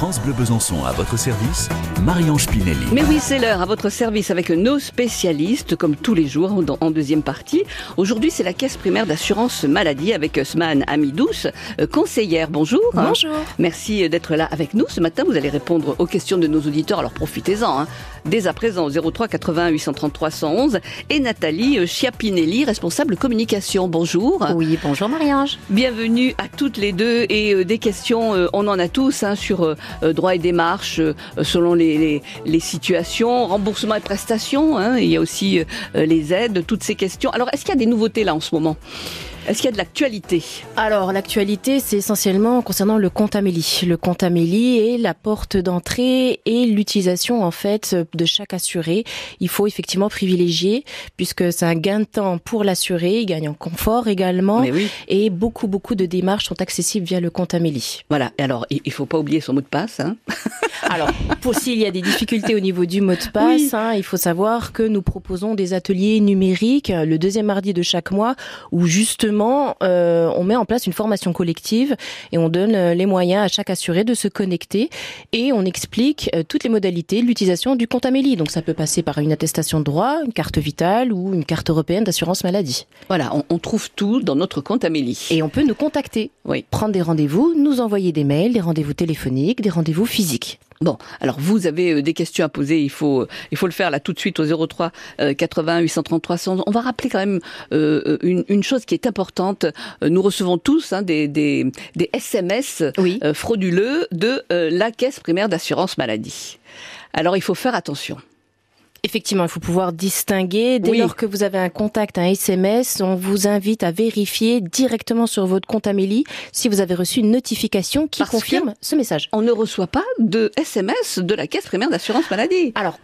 France Bleu Besançon à votre service, Marie-Ange Pinelli. Mais oui, c'est l'heure à votre service avec nos spécialistes, comme tous les jours en, deuxième partie. Aujourd'hui, c'est la caisse primaire d'assurance maladie avec Sman Amidous, euh, conseillère. Bonjour. Bonjour. Merci d'être là avec nous. Ce matin, vous allez répondre aux questions de nos auditeurs, alors profitez-en. Hein. Dès à présent, 03 80 833 111 et Nathalie Chiapinelli, responsable communication. Bonjour. Oui, bonjour Marie-Ange. Bienvenue à toutes les deux et euh, des questions, euh, on en a tous hein, sur euh, euh, droit et démarche euh, selon les, les, les situations, remboursement et prestations. Hein, il y a aussi euh, les aides, toutes ces questions. Alors, est-ce qu'il y a des nouveautés là en ce moment? Est-ce qu'il y a de l'actualité Alors, l'actualité, c'est essentiellement concernant le compte Amélie. Le compte Amélie est la porte d'entrée et l'utilisation, en fait, de chaque assuré. Il faut effectivement privilégier, puisque c'est un gain de temps pour l'assuré, il gagne en confort également. Mais oui. Et beaucoup, beaucoup de démarches sont accessibles via le compte Amélie. Voilà, et alors il il faut pas oublier son mot de passe. Hein Alors, pour s'il y a des difficultés au niveau du mot de passe, hein, il faut savoir que nous proposons des ateliers numériques euh, le deuxième mardi de chaque mois où justement euh, on met en place une formation collective et on donne euh, les moyens à chaque assuré de se connecter et on explique euh, toutes les modalités de l'utilisation du compte Amélie. Donc ça peut passer par une attestation de droit, une carte vitale ou une carte européenne d'assurance maladie. voilà, on, on trouve tout dans notre compte Amélie. Et on peut nous contacter, Oui. prendre des rendez-vous, nous envoyer des mails, des rendez-vous téléphoniques, des rendez-vous physiques. Bon, alors vous avez euh, des questions à poser, il faut, euh, il faut le faire là tout de suite au 03 euh, 80 833 111. On va rappeler quand même euh, une, une chose qui est importante. Nous recevons tous hein, des, des, des SMS Oui. frauduleux de euh, la caisse primaire d'assurance maladie. Alors il faut faire attention. Effectivement, il faut pouvoir distinguer. Dès Oui. lors que vous avez un contact, un SMS, on vous invite à vérifier directement sur votre compte Amélie si vous avez reçu une notification qui Parce confirme ce message. On ne reçoit pas de SMS de la caisse primaire d'assurance maladie. Alors,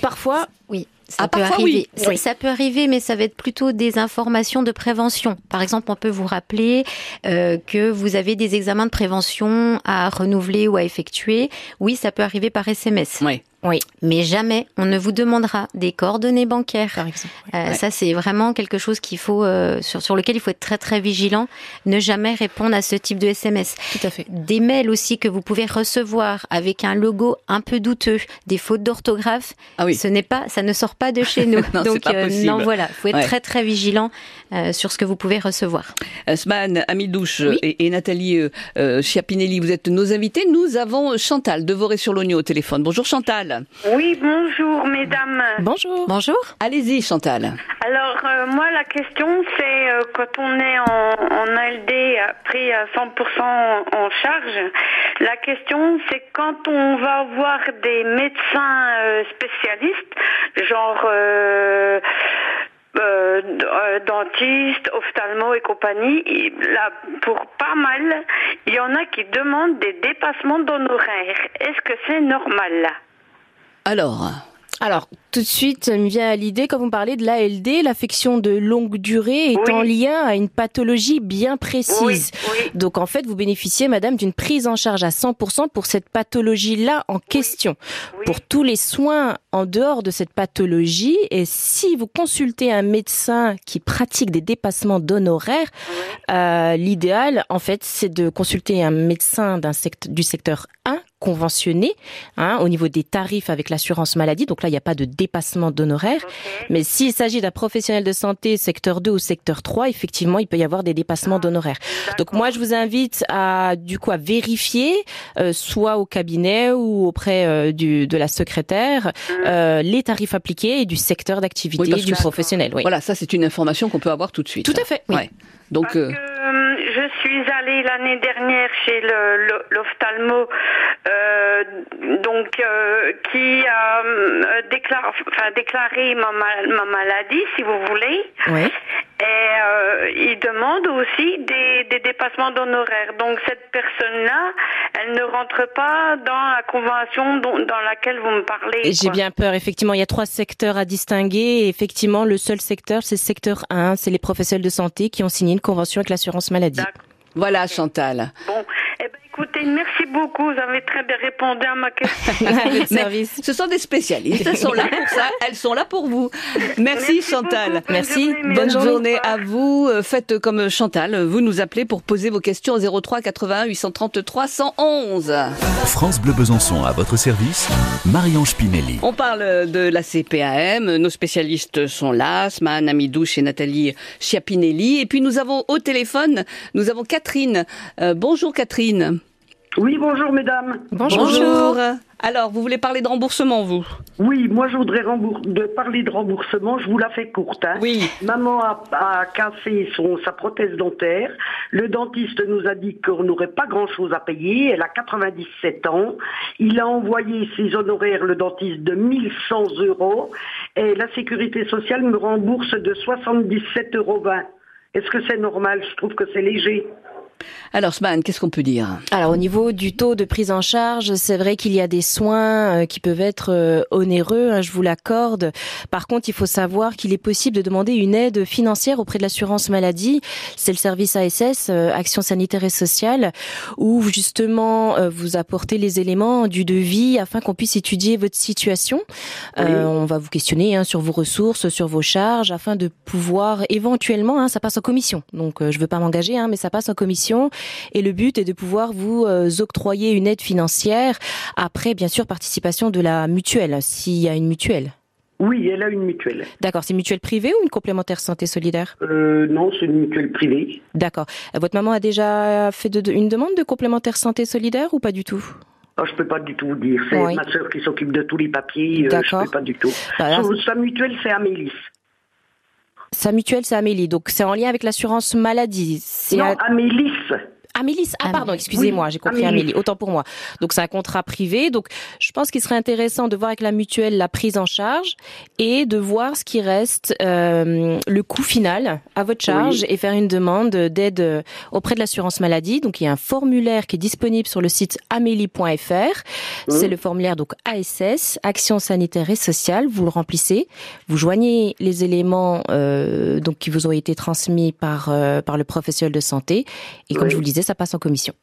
parfois, Oui, ça Ah, peut parfois, arriver. oui. Ça, Oui. ça peut arriver, mais ça va être plutôt des informations de prévention. Par exemple, on peut vous rappeler euh, que vous avez des examens de prévention à renouveler ou à effectuer. Oui, ça peut arriver par SMS. Ouais. Oui, Mais jamais on ne vous demandera des coordonnées bancaires. par exemple. Euh, Ouais. Ça, c'est vraiment quelque chose qu'il faut euh, sur, sur lequel il faut être très très vigilant. Ne jamais répondre à ce type de SMS. Tout à fait. Des mails aussi que vous pouvez recevoir avec un logo un peu douteux, des fautes d'orthographe. Ah oui. Ce n'est pas, ça ne sort pas de chez nous. Non, Donc pas possible. non, voilà, faut être Ouais. très très vigilant euh, sur ce que vous pouvez recevoir. Sman, Amidouche Oui. et, et Nathalie euh, euh, Chiapinelli, vous êtes nos invités. Nous avons Chantal de Voré-sur-Logno au téléphone. Bonjour Chantal. Oui, bonjour mesdames. Bonjour. Bonjour. Allez-y Chantal. Alors euh, moi la question c'est euh, quand on est en, en ALD euh, pris à 100% en charge, la question c'est quand on va voir des médecins euh, spécialistes, genre euh, dentistes, ophtalmo et compagnie, il- là, pour pas mal, il y en a qui demandent des dépassements d'honoraires. Est-ce que c'est normal? Alors, Alors, tout de suite, ça me vient à l'idée, quand vous parlez de l'ALD, l'affection de longue durée est Oui. en lien à une pathologie bien précise. Oui, oui. Donc en fait, vous bénéficiez, madame, d'une prise en charge à 100% pour cette pathologie-là en question. Oui. Pour tous les soins en dehors de cette pathologie, et si vous consultez un médecin qui pratique des dépassements d'honoraires, euh, l'idéal, en fait, c'est de consulter un médecin d'un du secteur 1 conventionné hein, au niveau des tarifs avec l'assurance maladie. Donc là, il n'y a pas de dépassement d'honoraires. Mais s'il s'agit d'un professionnel de santé secteur 2 ou secteur 3, effectivement, il peut y avoir des dépassements d'honoraires. Donc moi, je vous invite à du coup à vérifier, euh, soit au cabinet ou auprès euh, du, de la secrétaire, euh, les tarifs appliqués et du secteur d'activité Oui, du professionnel. Oui. voilà, ça c'est une information qu'on peut avoir tout de suite. Tout à fait. Oui. Ouais. Donc, Parce euh, que euh, je suis allée l'année dernière chez l'ophtalmo, euh, donc euh, qui a euh, déclaré, ma, ma- ma maladie, si vous voulez. Et euh, il demande aussi des, des dépassements d'honoraires. Donc cette personne-là, elle ne rentre pas dans la convention dont- dans laquelle vous me parlez. J'ai bien peur. Effectivement, il y a trois secteurs à distinguer. Et effectivement, le seul secteur, c'est le secteur 1. C'est les professionnels de santé qui ont signé une convention avec l'assurance maladie. Voilà Chantal. Bon, écoutez, merci beaucoup. Vous avez très bien répondu à ma question. Mais ce sont des spécialistes. Elles sont là pour ça. Elles sont là pour vous. Merci, Chantal. beaucoup. Bonne Merci. journée, Bonne journée à vous. Euh, Faites comme Chantal. Vous nous appelez pour poser vos questions au 03 81 833 111. France Bleu Besançon à votre service, Marion Spinelli. On parle de la CPAM. Nos spécialistes sont là. Sman, Amidouche et Nathalie Chiapinelli. Et puis nous avons au téléphone, nous avons Catherine. Euh, bonjour Catherine. Oui, bonjour mesdames. Bonjour. Alors, vous voulez parler de remboursement, vous? Oui, moi je voudrais rembour- de parler de remboursement, je vous la fais courte. Hein. Oui. Maman a, a cassé son, sa prothèse dentaire. Le dentiste nous a dit qu'on n'aurait pas grand-chose à payer. Elle a 97 ans. Il a envoyé ses honoraires, le dentiste, de 1100 euros. Et la sécurité sociale me rembourse de 77,20 euros. Est-ce que c'est normal? Je trouve que c'est léger. Alors, Sman, qu'est-ce qu'on peut dire? Alors au niveau du taux de prise en charge, c'est vrai qu'il y a des soins euh, qui peuvent être euh, onéreux, hein, je vous l'accorde. Par contre, il faut savoir qu'il est possible de demander une aide financière auprès de l'assurance maladie. C'est le service ASS, euh, Action sanitaire et sociale, où justement vous apportez les éléments du devis afin qu'on puisse étudier votre situation. Euh, on va vous questionner hein, sur vos ressources, sur vos charges, afin de pouvoir éventuellement, hein, ça passe en commission. Donc je veux pas m'engager, mais ça passe en commission. Et le but est de pouvoir vous euh, octroyer une aide financière après, bien sûr, participation de la mutuelle, s'il y a une mutuelle. Oui, elle a une mutuelle. D'accord, c'est une mutuelle privée ou une complémentaire santé solidaire? Euh, non, c'est une mutuelle privée. D'accord. Votre maman a déjà fait de- une demande de complémentaire santé solidaire ou pas du tout? Ah, je peux pas du tout vous dire. C'est Oui. ma sœur qui s'occupe de tous les papiers. euh, je D'accord. peux pas du tout. Bah là, Son- sa mutuelle, c'est Amélis. Sa mutuelle, c'est Amélie, donc c'est en lien avec l'assurance maladie. C'est Non, un- Amélis. Amélie, ah Amélie. pardon, excusez-moi, Oui, j'ai compris Amélie. Amélie, autant pour moi. Donc c'est un contrat privé, donc je pense qu'il serait intéressant de voir avec la mutuelle la prise en charge et de voir ce qui reste euh, le coût final à votre charge et faire une demande d'aide euh, auprès de l'assurance maladie. Donc il y a un formulaire qui est disponible sur le site amélie.fr. C'est le formulaire donc ASS, Action sanitaire et sociale. Vous le remplissez, vous joignez les éléments euh, donc qui vous ont été transmis par euh, par le professionnel de santé et comme Oui. je vous le disais, ça passe en commission.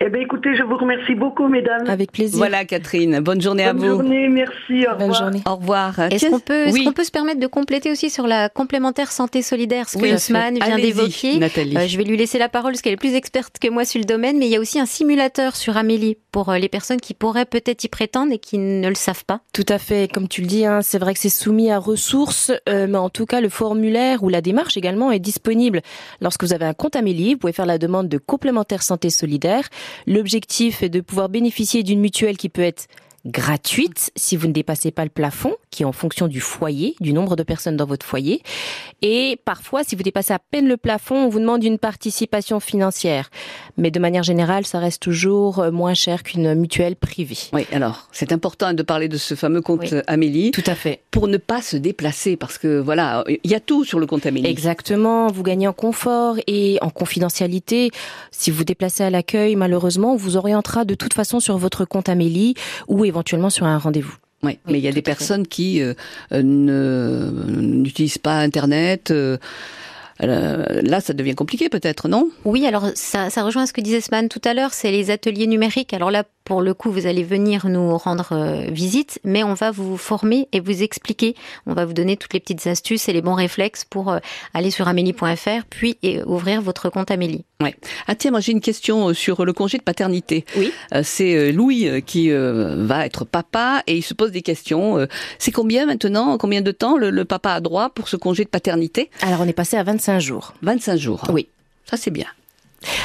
Eh bien, écoutez, je vous remercie beaucoup, mesdames. Avec plaisir. Voilà, Catherine. Bonne journée à Bonne vous. journée, merci. Au Bonne revoir. journée. Au revoir. Est-ce qu'on peut, est-ce oui. qu'on peut se permettre de compléter aussi sur la complémentaire santé solidaire, ce que Oui, vient d'évoquer Nathalie. Euh, je vais lui laisser la parole parce qu'elle est plus experte que moi sur le domaine, mais il y a aussi un simulateur sur Amélie pour euh, les personnes qui pourraient peut-être y prétendre et qui ne le savent pas. Tout à fait, comme tu le dis, hein, c'est vrai que c'est soumis à ressources, euh, mais en tout cas, le formulaire ou la démarche également est disponible. Lorsque vous avez un compte Amélie, vous pouvez faire la demande de complémentaire santé solidaire. L'objectif est de pouvoir bénéficier d'une mutuelle qui peut être gratuite si vous ne dépassez pas le plafond, qui est en fonction du foyer, du nombre de personnes dans votre foyer. Et parfois, si vous dépassez à peine le plafond, on vous demande une participation financière. Mais de manière générale, ça reste toujours euh, moins cher qu'une mutuelle privée. Oui, alors, c'est important de parler de ce fameux compte Oui. euh, Amélie Tout à fait. pour ne pas se déplacer parce que voilà, il y a tout sur le compte Amélie. Exactement, vous gagnez en confort et en confidentialité. Si vous vous déplacez à l'accueil, malheureusement, on vous orientera de toute façon sur votre compte Amélie ou éventuellement sur un rendez-vous. Oui, mais il y a des fait. personnes qui euh, euh, n'utilisent pas Internet. euh, euh, là, ça devient compliqué peut-être, non? Oui, alors ça, ça rejoint ce que disait Sman tout à l'heure, c'est les ateliers numériques. Alors là, pour le coup, vous allez venir nous rendre euh, visite, mais on va vous former et vous expliquer. On va vous donner toutes les petites astuces et les bons réflexes pour euh, aller sur amélie.fr, puis ouvrir votre compte Amélie. Ouais. Ah tiens, moi j'ai une question euh, sur le congé de paternité. Oui. C'est Louis qui va être papa et il se pose des questions. C'est combien maintenant, combien de temps le, le papa a droit pour ce congé de paternité? Alors, on est passé à 25 jours. 25 jours. Oui. Ça c'est bien.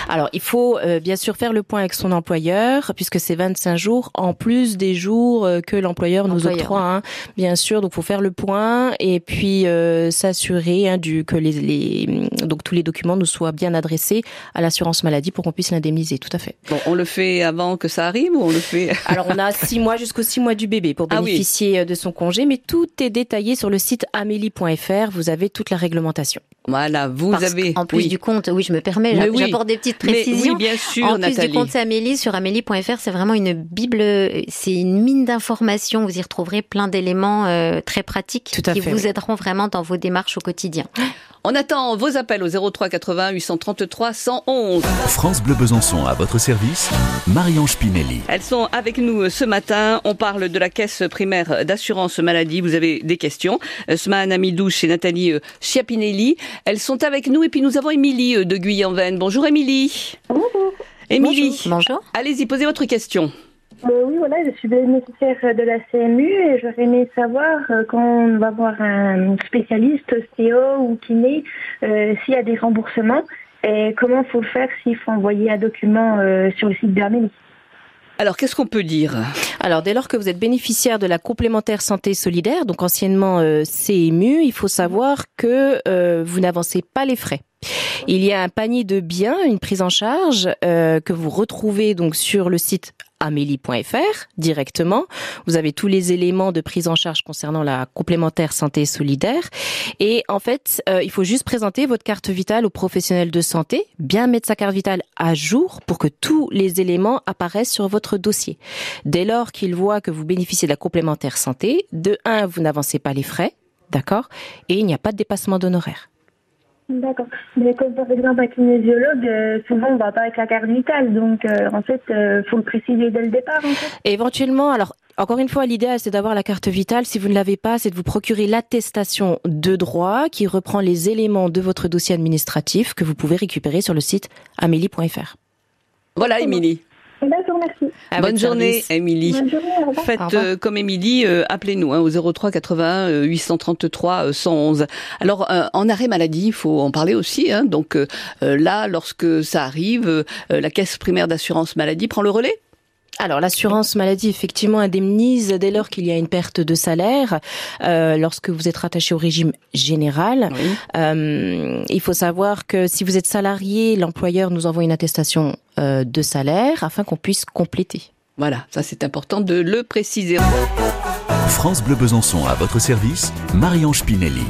Alors, il faut euh, bien sûr faire le point avec son employeur, puisque c'est 25 jours en plus des jours euh, que l'employeur nous octroie, hein, bien sûr. Donc, faut faire le point et puis euh, s'assurer hein, du que les, les donc tous les documents nous soient bien adressés à l'assurance maladie pour qu'on puisse l'indemniser. Tout à fait. Bon, on le fait avant que ça arrive ou on le fait Alors, on a six mois jusqu'aux six mois du bébé pour Ah oui. bénéficier euh, de son congé, mais tout est détaillé sur le site amélie.fr. Vous avez toute la réglementation. Voilà, vous avez. En plus du compte, oui, je me permets, j'apporte des petites précisions. oui, bien sûr, En plus du compte, c'est Amélie. Sur amélie.fr, c'est vraiment une bible, c'est une mine d'informations. Vous y retrouverez plein d'éléments euh, très pratiques qui vous aideront vraiment dans vos démarches au quotidien. On attend vos appels au 03 80 833 111. France Bleu Besançon à votre service, Marianne Spinelli. Elles sont avec nous ce matin. On parle de la caisse primaire d'assurance maladie. Vous avez des questions. Sman Amidouche et Nathalie euh, Chiapinelli. Elles sont avec nous et puis nous avons Émilie euh, de Guyane. Bonjour Émilie. Bonjour. Émilie. Bonjour. Allez-y, posez votre question. Euh, oui, voilà, je suis bénéficiaire de la CMU et j'aurais aimé savoir euh, quand on va voir un spécialiste, ostéo ou kiné, euh, s'il y a des remboursements et comment faut faire s'il faut envoyer un document sur le site d'Amélie. Alors, qu'est-ce qu'on peut dire? Alors, dès lors que vous êtes bénéficiaire de la complémentaire santé solidaire, donc anciennement CMU, il faut savoir que vous n'avancez pas les frais. Il y a un panier de biens, une prise en charge que vous retrouvez donc sur le site amélie.fr directement. Vous avez tous les éléments de prise en charge concernant la complémentaire santé solidaire. Et en fait, euh, il faut juste présenter votre carte vitale au professionnel de santé, bien mettre sa carte vitale à jour pour que tous les éléments apparaissent sur votre dossier. Dès lors qu'il voit que vous bénéficiez de la complémentaire santé, de un, vous n'avancez pas les frais, d'accord, et il n'y a pas de dépassement d'honoraires. D'accord. Mais comme par exemple un kinésiologue, euh, souvent on va pas avec la carte vitale, donc euh, en fait, euh, faut le préciser dès le départ. En fait. éventuellement, alors encore une fois, l'idéal c'est d'avoir la carte vitale. Si vous ne l'avez pas, c'est de vous procurer l'attestation de droit qui reprend les éléments de votre dossier administratif que vous pouvez récupérer sur le site amélie.fr. Voilà, Émilie. D'accord, merci. Bonne journée, Émilie. Bonne journée, Faites euh, comme Émilie, euh, appelez-nous hein, au 03 81 833 111. Alors, euh, en arrêt maladie, il faut en parler aussi. Hein, donc là, lorsque ça arrive, la caisse primaire d'assurance maladie prend le relais? Alors l'assurance maladie effectivement indemnise dès lors qu'il y a une perte de salaire euh, lorsque vous êtes rattaché au régime général. Euh, il faut savoir que si vous êtes salarié, l'employeur nous envoie une attestation euh, de salaire afin qu'on puisse compléter. Voilà, ça c'est important de le préciser. France Bleu Besançon à votre service, Marion Spinelli.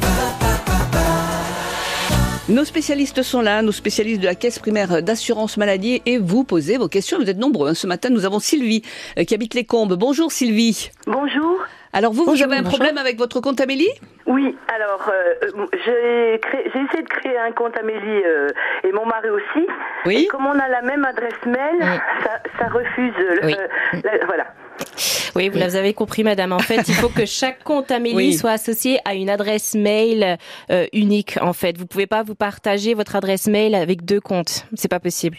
Nos spécialistes sont là, nos spécialistes de la caisse primaire d'assurance maladie, et vous posez vos questions. Vous êtes nombreux. Hein. Ce matin, nous avons Sylvie euh, qui habite les Combes. Bonjour Sylvie. Bonjour. Alors vous, vous avez un problème avec votre compte Amélie? Oui, alors euh, j'ai essayé de créer un compte Amélie euh, et mon mari aussi. Oui. Et comme on a la même adresse mail, ça, refuse. Oui. voilà. Oui, vous avez compris, madame. En fait, il faut que chaque compte Amélie soit associé à une adresse mail euh, unique. En fait, vous pouvez pas vous partager votre adresse mail avec deux comptes. C'est pas possible.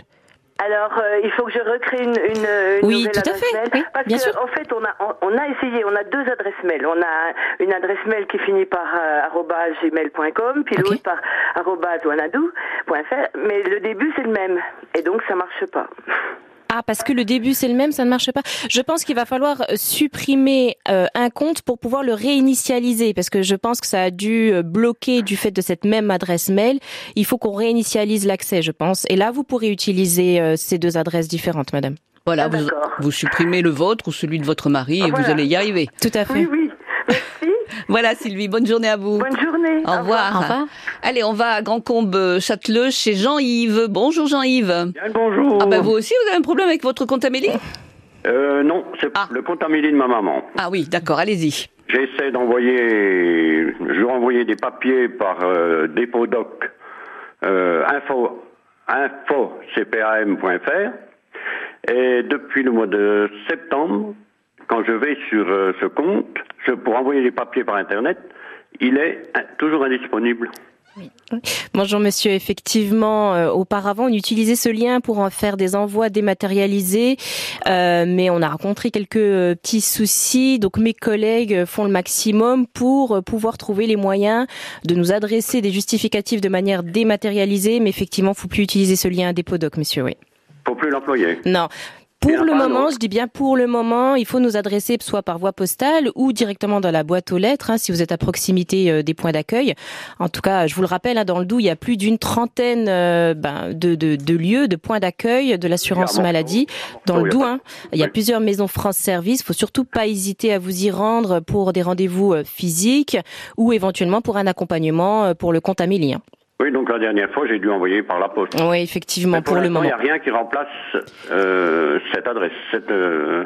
Alors, euh, il faut que je recrée une, une, une oui, nouvelle tout à fait. Mail. Oui, parce bien que, sûr. en fait, on a, on, a essayé, on a deux adresses mail. On a une adresse mail qui finit par euh, gmail.com, puis l'autre par wanadou.fr, mais le début c'est le même, et donc ça marche pas. Ah, parce que le début c'est le même, ça ne marche pas. Je pense qu'il va falloir euh, supprimer euh, un compte pour pouvoir le réinitialiser, parce que je pense que ça a dû euh, bloquer du fait de cette même adresse mail. Il faut qu'on réinitialise l'accès, je pense. Et là, vous pourrez utiliser ces deux adresses différentes, madame. Voilà, Ah, vous, vous supprimez le vôtre ou celui de votre mari Ah, et vous voilà. allez y arriver. Tout à fait. Oui, oui. Voilà Sylvie, bonne journée à vous. Bonne journée. Au revoir. Au revoir. Allez, on va à Grand Combe Châteleux chez Jean-Yves. Bonjour Jean-Yves. Bien le bonjour. Ah ben vous aussi, vous avez un problème avec votre compte Amélie? Euh, non, c'est Ah. le compte Amélie de ma maman. Ah oui, d'accord, allez-y. J'essaie d'envoyer, je vais envoyer des papiers par euh, dépôt doc euh, info info cpam.fr et depuis le mois de septembre, quand je vais sur euh, ce compte, je, pour envoyer les papiers par internet, il est euh, toujours indisponible. Bonjour monsieur, effectivement, euh, auparavant on utilisait ce lien pour en faire des envois dématérialisés, euh, mais on a rencontré quelques euh, petits soucis, donc mes collègues font le maximum pour pouvoir trouver les moyens de nous adresser des justificatifs de manière dématérialisée, mais effectivement, faut plus utiliser ce lien Dépodoc, monsieur, oui. Faut plus l'employer. Non. Il Pour le moment, je dis bien pour le moment, il faut nous adresser soit par voie postale ou directement dans la boîte aux lettres, hein, si vous êtes à proximité euh, des points d'accueil. En tout cas, je vous le rappelle, hein, dans le Doubs, il y a plus d'une trentaine euh, ben, de, de, de lieux, de points d'accueil de l'assurance maladie dans Oh, le il y a Doubs. hein. Il y a plusieurs maisons France Service. faut surtout pas hésiter à vous y rendre pour des rendez-vous euh, physiques ou éventuellement pour un accompagnement pour le compte Amélie. Oui, donc la dernière fois, j'ai dû envoyer par la poste. Oui, effectivement, Mais pour, le moment. Il n'y a rien qui remplace euh, cette adresse, cette, euh,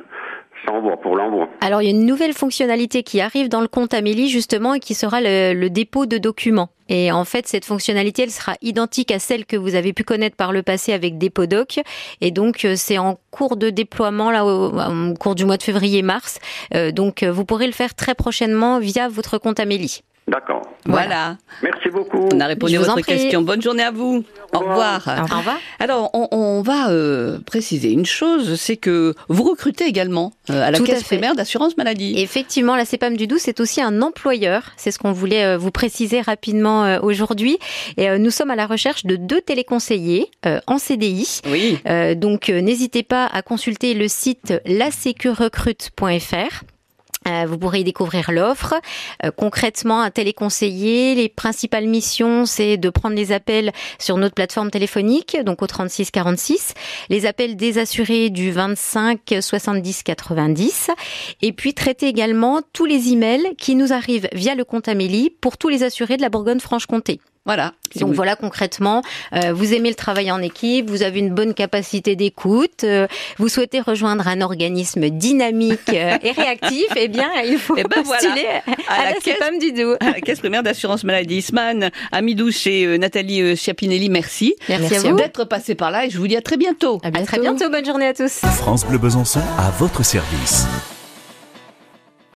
cet envoi, pour l'envoi. Alors, il y a une nouvelle fonctionnalité qui arrive dans le compte Amélie, justement, et qui sera le, le dépôt de documents. Et en fait, cette fonctionnalité, elle sera identique à celle que vous avez pu connaître par le passé avec Depodoc. Et donc, euh, c'est en cours de déploiement, là, au, au cours du mois de février-mars. Euh, donc, euh, vous pourrez le faire très prochainement via votre compte Amélie. D'accord. Voilà. Merci beaucoup. On a répondu à votre prie. question. Bonne journée à vous. Au revoir. Au revoir. Alors, on, on va euh, préciser une chose, c'est que vous recrutez également euh, à la Tout à caisse fait. primaire d'assurance maladie. Effectivement, la CEPAM du Doubs, c'est aussi un employeur. C'est ce qu'on voulait euh, vous préciser rapidement euh, aujourd'hui. Et euh, nous sommes à la recherche de deux téléconseillers euh, en CDI. Oui. Euh, donc, euh, n'hésitez pas à consulter le site lasecurecrute.fr. Euh, vous pourrez y découvrir l'offre. Euh, concrètement, un téléconseiller, les principales missions, c'est de prendre les appels sur notre plateforme téléphonique, donc au 36 46, les appels des assurés du 25 70 90, et puis traiter également tous les emails qui nous arrivent via le compte Amélie pour tous les assurés de la Bourgogne-Franche-Comté. Voilà. Si Donc vous- voilà concrètement, euh, vous aimez le travail en équipe, vous avez une bonne capacité d'écoute, euh, vous souhaitez rejoindre un organisme dynamique euh, et réactif, eh bien il faut Eh ben voilà. postuler à, À la la caisse- du à la caisse primaire d'assurance maladie. Isman, Amidou chez euh, Nathalie euh, Chiapinelli, merci. Merci, Merci à vous. D'être passé par là et je vous dis à très bientôt. À À très bientôt, bonne journée à tous. France Bleu Besançon à votre service.